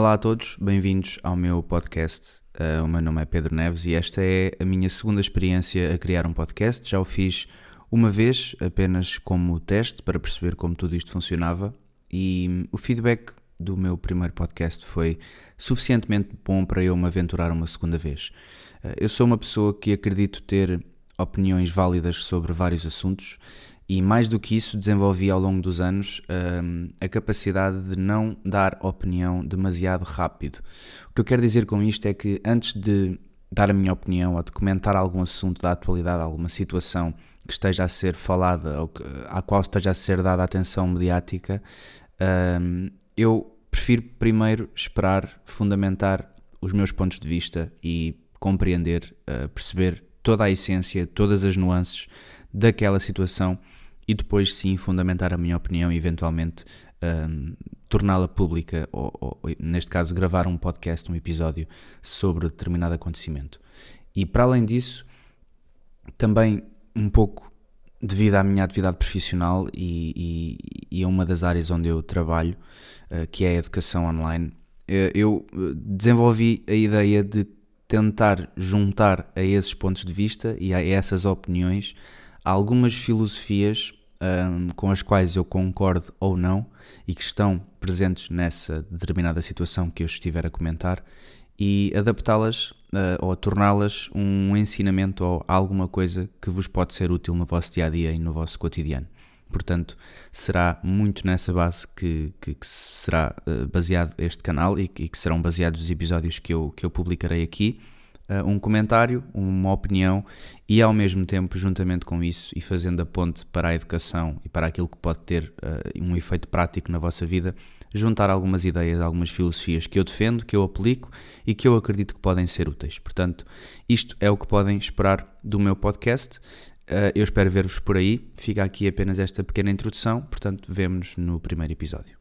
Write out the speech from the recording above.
Olá a todos, bem-vindos ao meu podcast. Uh, o meu nome é Pedro Neves e esta é a minha segunda experiência a criar um podcast. Já o fiz uma vez, apenas como teste, para perceber como tudo isto funcionava, e o feedback do meu primeiro podcast foi suficientemente bom para eu me aventurar uma segunda vez. Uh, eu sou uma pessoa que acredito ter opiniões válidas sobre vários assuntos e mais do que isso, desenvolvi ao longo dos anos um, a capacidade de não dar opinião demasiado rápido. O que eu quero dizer com isto é que antes de dar a minha opinião ou de comentar algum assunto da atualidade, alguma situação que esteja a ser falada ou que, à qual esteja a ser dada atenção mediática, um, eu prefiro primeiro esperar, fundamentar os meus pontos de vista e compreender, uh, perceber toda a essência, todas as nuances daquela situação e depois sim fundamentar a minha opinião e eventualmente um, torná-la pública ou, ou, neste caso, gravar um podcast, um episódio sobre determinado acontecimento. E para além disso, também um pouco devido à minha atividade profissional e, e, e a uma das áreas onde eu trabalho, uh, que é a educação online, uh, eu desenvolvi a ideia de tentar juntar a esses pontos de vista e a essas opiniões algumas filosofias um, com as quais eu concordo ou não e que estão presentes nessa determinada situação que eu estiver a comentar e adaptá-las uh, ou torná-las um ensinamento ou alguma coisa que vos pode ser útil no vosso dia a dia e no vosso cotidiano. Portanto, será muito nessa base que, que, que será uh, baseado este canal e que, e que serão baseados os episódios que eu, que eu publicarei aqui uh, um comentário, uma opinião e ao mesmo tempo, juntamente com isso e fazendo a ponte para a educação e para aquilo que pode ter uh, um efeito prático na vossa vida, juntar algumas ideias, algumas filosofias que eu defendo, que eu aplico e que eu acredito que podem ser úteis. Portanto, isto é o que podem esperar do meu podcast. Uh, eu espero ver-vos por aí. Fica aqui apenas esta pequena introdução. Portanto, vemo-nos no primeiro episódio.